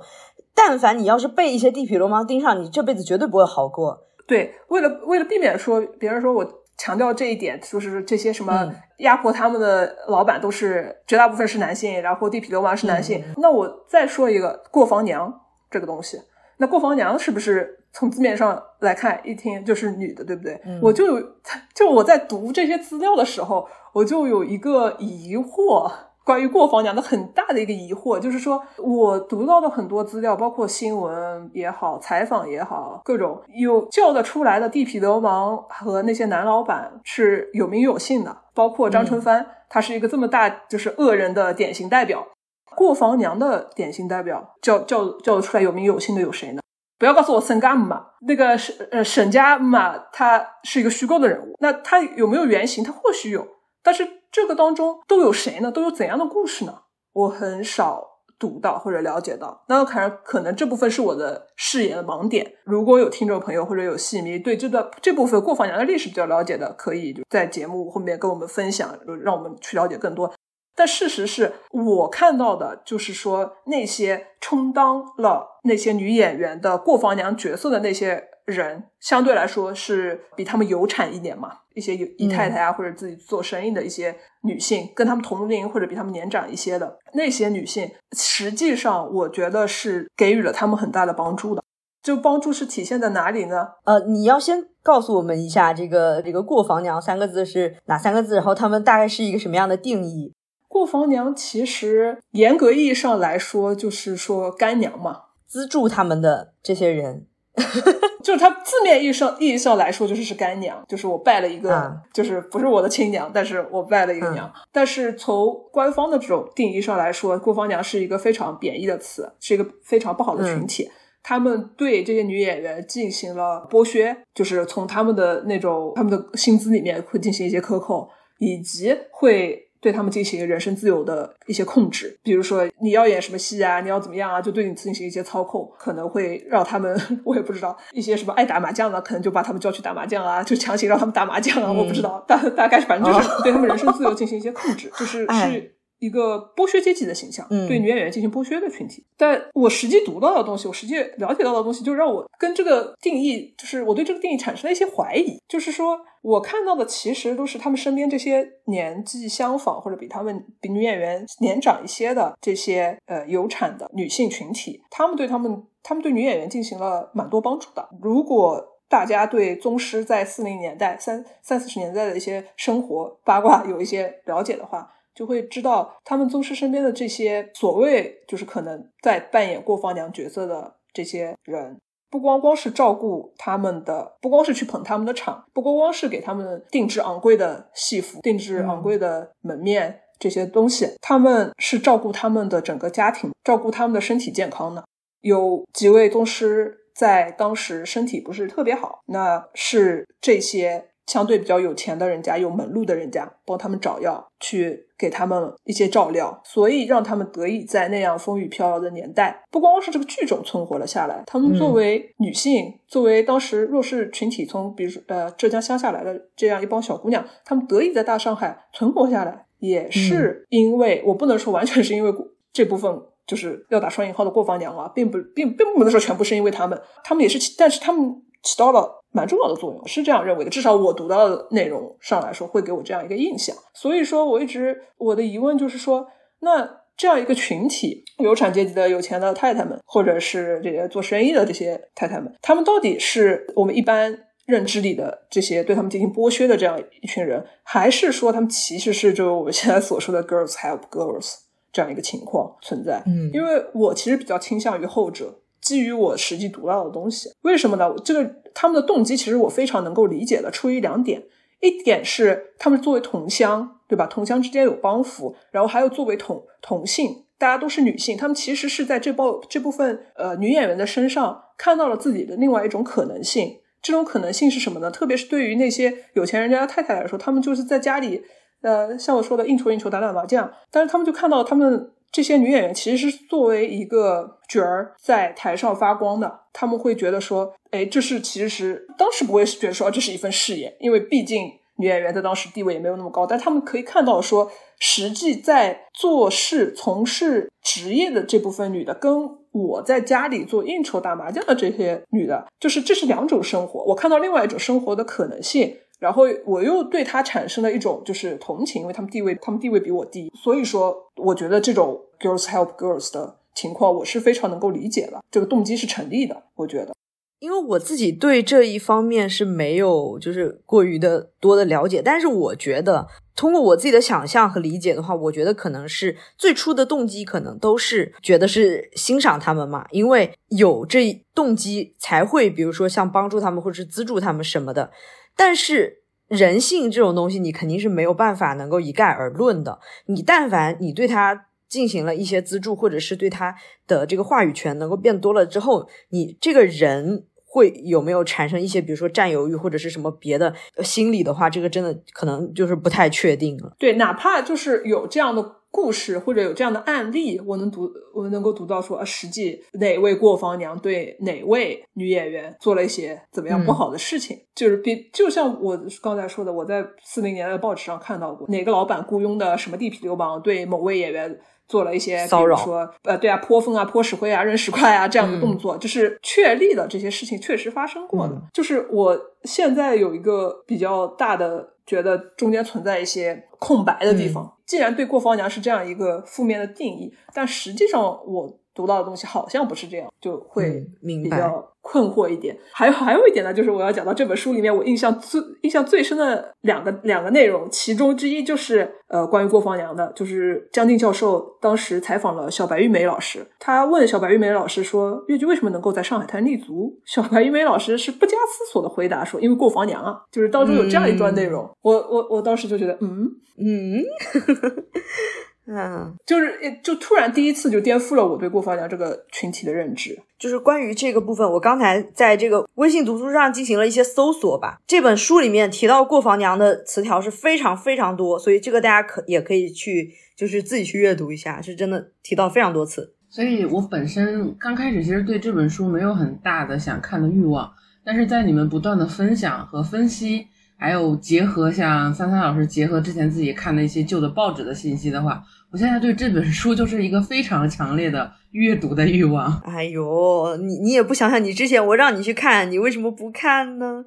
但凡你要是被一些地痞流氓盯上，你这辈子绝对不会好过。对，为了为了避免说别人说我强调这一点，就是这些什么压迫他们的老板都是绝大部分是男性，然后地痞流氓是男性。那我再说一个过房娘这个东西，那过房娘是不是？从字面上来看，一听就是女的，对不对？我就有，就我在读这些资料的时候，我就有一个疑惑，关于过房娘的很大的一个疑惑，就是说我读到的很多资料，包括新闻也好，采访也好，各种有叫得出来的地痞流氓和那些男老板是有名有姓的，包括张春帆，他是一个这么大就是恶人的典型代表。过房娘的典型代表叫叫叫得出来有名有姓的有谁呢？不要告诉我沈家嘛，那个沈呃沈家嘛，他是一个虚构的人物，那他有没有原型？他或许有，但是这个当中都有谁呢？都有怎样的故事呢？我很少读到或者了解到。那可能可能这部分是我的视野的盲点。如果有听众朋友或者有戏迷对这段这部分过房娘的历史比较了解的，可以就在节目后面跟我们分享，让我们去了解更多。但事实是我看到的，就是说那些充当了那些女演员的过房娘角色的那些人，相对来说是比他们有产一点嘛。一些姨太太啊，或者自己做生意的一些女性，跟他们同龄或者比他们年长一些的那些女性，实际上我觉得是给予了他们很大的帮助的。就帮助是体现在哪里呢？呃，你要先告诉我们一下，这个这个“过房娘”三个字是哪三个字？然后他们大概是一个什么样的定义？过房娘其实严格意义上来说，就是说干娘嘛，资助他们的这些人，就是他字面意义上意义上来说，就是是干娘，就是我拜了一个，就是不是我的亲娘，但是我拜了一个娘。但是从官方的这种定义上来说，过房娘是一个非常贬义的词，是一个非常不好的群体。他们对这些女演员进行了剥削，就是从他们的那种他们的薪资里面会进行一些克扣，以及会。对他们进行人身自由的一些控制，比如说你要演什么戏啊，你要怎么样啊，就对你进行一些操控，可能会让他们，我也不知道一些什么爱打麻将的，可能就把他们叫去打麻将啊，就强行让他们打麻将啊，我不知道，大大概反正就是对他们人身自由进行一些控制，就是是。一个剥削阶级的形象，对女演员进行剥削的群体。但我实际读到的东西，我实际了解到的东西，就让我跟这个定义，就是我对这个定义产生了一些怀疑。就是说我看到的，其实都是他们身边这些年纪相仿或者比他们比女演员年长一些的这些呃有产的女性群体，他们对他们，他们对女演员进行了蛮多帮助的。如果大家对宗师在四零年代、三三四十年代的一些生活八卦有一些了解的话，就会知道，他们宗师身边的这些所谓就是可能在扮演过房娘角色的这些人，不光光是照顾他们的，不光是去捧他们的场，不光光是给他们定制昂贵的戏服、定制昂贵的门面这些东西，他们是照顾他们的整个家庭，照顾他们的身体健康的。有几位宗师在当时身体不是特别好，那是这些。相对比较有钱的人家，有门路的人家，帮他们找药，去给他们一些照料，所以让他们得以在那样风雨飘摇的年代，不光是这个剧种存活了下来，他们作为女性，作为当时弱势群体，从比如说呃浙江乡下来的这样一帮小姑娘，她们得以在大上海存活下来，也是因为我不能说完全是因为这部分就是要打双引号的过房娘啊，并不并并不能说全部是因为他们，他们也是，但是他们起到了。蛮重要的作用，是这样认为的。至少我读到的内容上来说，会给我这样一个印象。所以说，我一直我的疑问就是说，那这样一个群体，有产阶级的有钱的太太们，或者是这些做生意的这些太太们，他们到底是我们一般认知里的这些对他们进行剥削的这样一群人，还是说他们其实是就我们现在所说的 girls help girls 这样一个情况存在？嗯，因为我其实比较倾向于后者。基于我实际读到的东西，为什么呢？这个他们的动机其实我非常能够理解的，出于两点：一点是他们作为同乡，对吧？同乡之间有帮扶，然后还有作为同同性，大家都是女性，他们其实是在这包这部分呃女演员的身上看到了自己的另外一种可能性。这种可能性是什么呢？特别是对于那些有钱人家的太太来说，他们就是在家里呃，像我说的应酬应酬打打麻将，但是他们就看到他们。这些女演员其实是作为一个角儿在台上发光的，他们会觉得说，哎，这是其实当时不会觉得说这是一份事业，因为毕竟女演员在当时地位也没有那么高，但他们可以看到说，实际在做事、从事职业的这部分女的，跟我在家里做应酬、打麻将的这些女的，就是这是两种生活。我看到另外一种生活的可能性。然后我又对他产生了一种就是同情，因为他们地位，他们地位比我低，所以说我觉得这种 girls help girls 的情况，我是非常能够理解的，这个动机是成立的，我觉得。因为我自己对这一方面是没有就是过于的多的了解，但是我觉得通过我自己的想象和理解的话，我觉得可能是最初的动机可能都是觉得是欣赏他们嘛，因为有这动机才会，比如说像帮助他们或者是资助他们什么的。但是人性这种东西，你肯定是没有办法能够一概而论的。你但凡你对他进行了一些资助，或者是对他的这个话语权能够变多了之后，你这个人会有没有产生一些，比如说占有欲或者是什么别的心理的话，这个真的可能就是不太确定了。对，哪怕就是有这样的。故事或者有这样的案例，我能读，我能够读到说，实际哪位过房娘对哪位女演员做了一些怎么样不好的事情，就是比就像我刚才说的，我在四零年代的报纸上看到过哪个老板雇佣的什么地痞流氓对某位演员做了一些骚扰，说呃对啊泼粪啊泼石灰啊扔石块啊这样的动作，就是确立了这些事情确实发生过的。就是我现在有一个比较大的觉得中间存在一些空白的地方。既然对过房娘是这样一个负面的定义，但实际上我读到的东西好像不是这样，就会比较困惑一点。还有还有一点呢，就是我要讲到这本书里面我印象最印象最深的两个两个内容，其中之一就是呃关于过房娘的，就是江静教授当时采访了小白玉梅老师，他问小白玉梅老师说越剧为什么能够在上海滩立足？小白玉梅老师是不加思索的回答说因为过房娘啊，就是当中有这样一段内容，我我我当时就觉得嗯。嗯，嗯，就是就突然第一次就颠覆了我对过房娘这个群体的认知。就是关于这个部分，我刚才在这个微信读书上进行了一些搜索吧。这本书里面提到过房娘的词条是非常非常多，所以这个大家可也可以去就是自己去阅读一下，是真的提到非常多次。所以我本身刚开始其实对这本书没有很大的想看的欲望，但是在你们不断的分享和分析。还有结合像三三老师结合之前自己看的一些旧的报纸的信息的话，我现在对这本书就是一个非常强烈的阅读的欲望。哎呦，你你也不想想，你之前我让你去看，你为什么不看呢？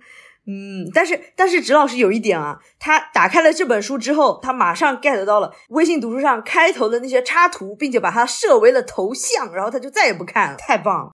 嗯，但是但是，直老师有一点啊，他打开了这本书之后，他马上 get 到了微信读书上开头的那些插图，并且把它设为了头像，然后他就再也不看了，太棒了。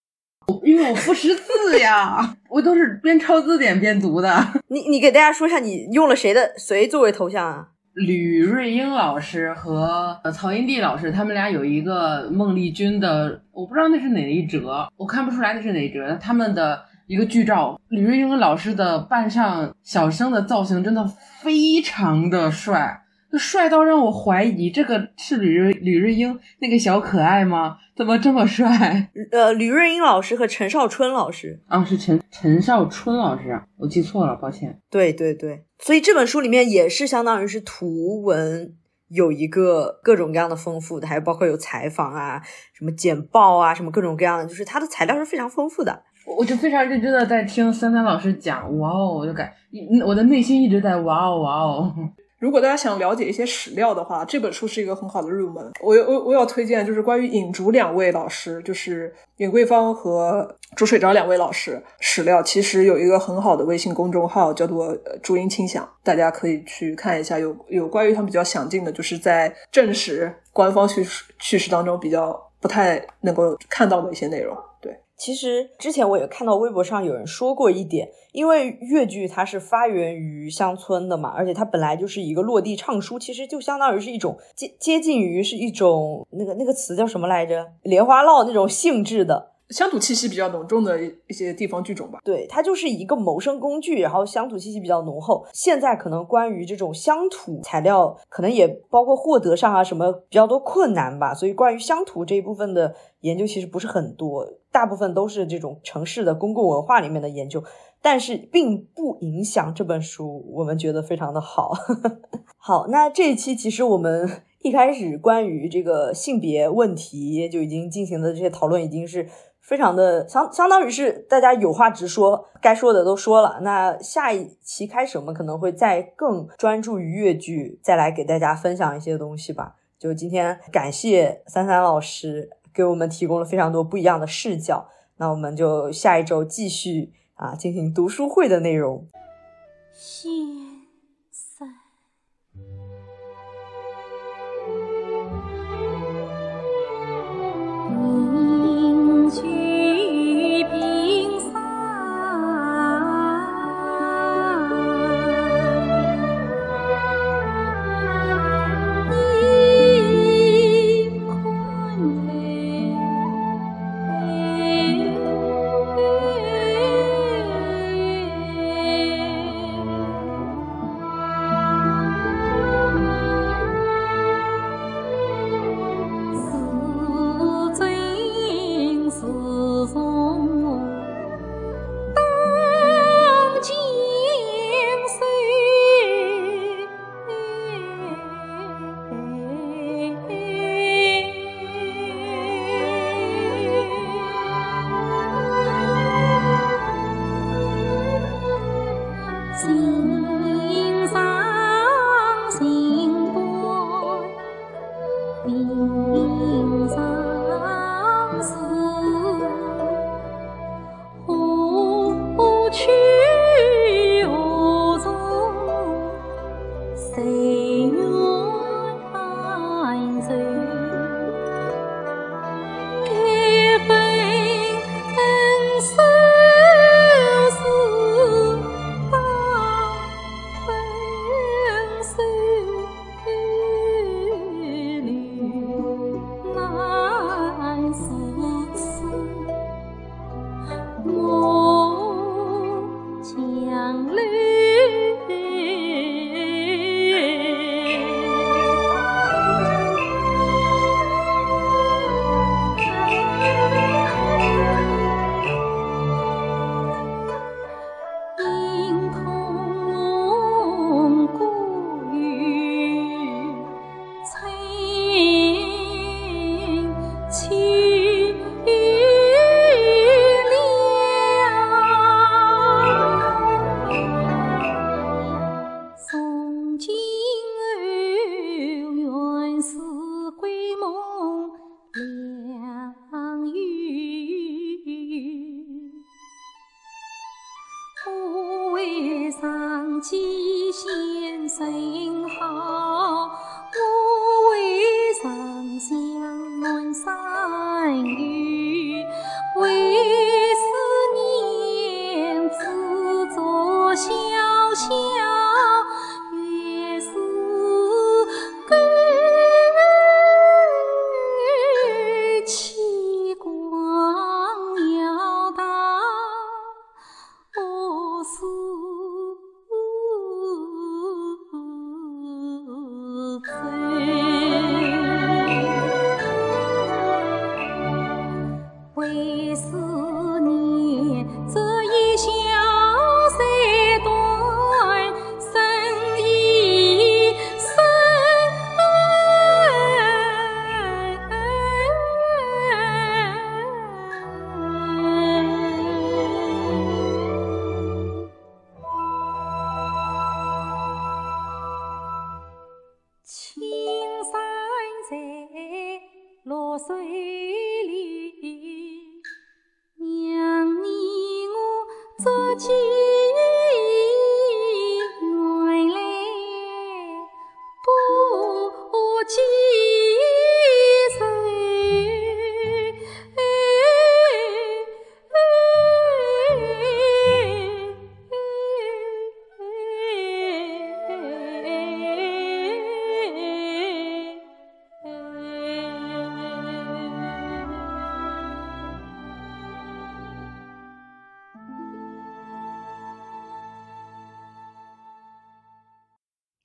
因为我不识字呀，我都是边抄字典边读的。你你给大家说一下，你用了谁的谁作为头像啊？吕瑞英老师和曹英娣老师，他们俩有一个孟丽君的，我不知道那是哪一折，我看不出来那是哪一折。他们的一个剧照，吕瑞英老师的扮上小生的造型真的非常的帅。帅到让我怀疑，这个是吕瑞吕瑞英那个小可爱吗？怎么这么帅？呃，吕瑞英老师和陈少春老师啊，是陈陈少春老师，我记错了，抱歉。对对对，所以这本书里面也是相当于是图文有一个各种各样的丰富的，还有包括有采访啊，什么简报啊，什么各种各样的，就是它的材料是非常丰富的。我就非常认真的在听三三老师讲，哇哦，我就感我的内心一直在哇哦哇哦。如果大家想了解一些史料的话，这本书是一个很好的入门。我我我要推荐就是关于尹竹两位老师，就是尹桂芳和朱水昭两位老师史料，其实有一个很好的微信公众号叫做“朱音清响”，大家可以去看一下。有有关于他们比较详尽的，就是在正史官方叙事叙事当中比较不太能够看到的一些内容。对。其实之前我也看到微博上有人说过一点，因为越剧它是发源于乡村的嘛，而且它本来就是一个落地唱书，其实就相当于是一种接接近于是一种那个那个词叫什么来着，莲花落那种性质的。乡土气息比较浓重的一些地方剧种吧，对，它就是一个谋生工具，然后乡土气息比较浓厚。现在可能关于这种乡土材料，可能也包括获得上啊什么比较多困难吧，所以关于乡土这一部分的研究其实不是很多，大部分都是这种城市的公共文化里面的研究，但是并不影响这本书，我们觉得非常的好。好，那这一期其实我们。一开始关于这个性别问题就已经进行的这些讨论，已经是非常的相相当于是大家有话直说，该说的都说了。那下一期开始，我们可能会再更专注于越剧，再来给大家分享一些东西吧。就今天感谢三三老师给我们提供了非常多不一样的视角。那我们就下一周继续啊进行读书会的内容。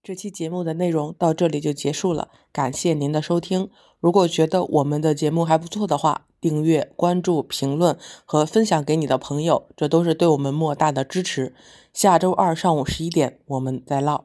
这期节目的内容到这里就结束了，感谢您的收听。如果觉得我们的节目还不错的话，订阅、关注、评论和分享给你的朋友，这都是对我们莫大的支持。下周二上午十一点，我们再唠。